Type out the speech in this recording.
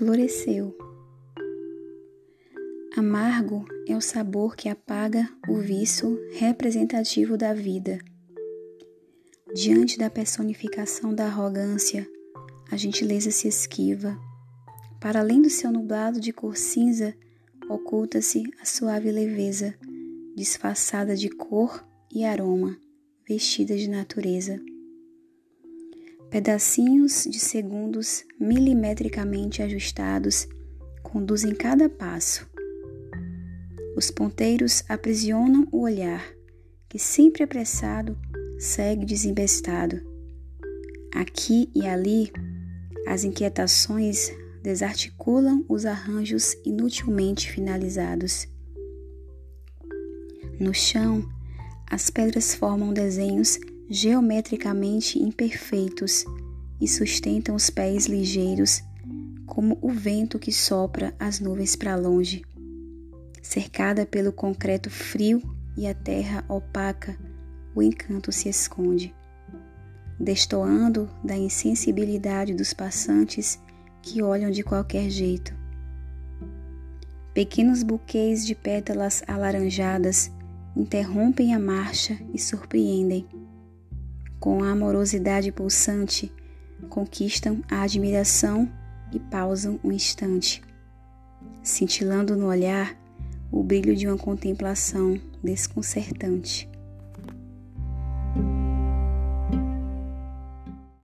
floresceu. Amargo é o sabor que apaga o vício representativo da vida. Diante da personificação da arrogância, a gentileza se esquiva. Para além do seu nublado de cor cinza, oculta-se a suave leveza, disfarçada de cor e aroma, vestida de natureza. Pedacinhos de segundos milimetricamente ajustados conduzem cada passo. Os ponteiros aprisionam o olhar, que sempre apressado segue desembestado. Aqui e ali, as inquietações desarticulam os arranjos inutilmente finalizados. No chão, as pedras formam desenhos geometricamente imperfeitos e sustentam os pés ligeiros como o vento que sopra as nuvens para longe. Cercada pelo concreto frio e a terra opaca, o encanto se esconde, destoando da insensibilidade dos passantes que olham de qualquer jeito. Pequenos buquês de pétalas alaranjadas interrompem a marcha e surpreendem com a amorosidade pulsante, conquistam a admiração e pausam um instante, cintilando no olhar o brilho de uma contemplação desconcertante.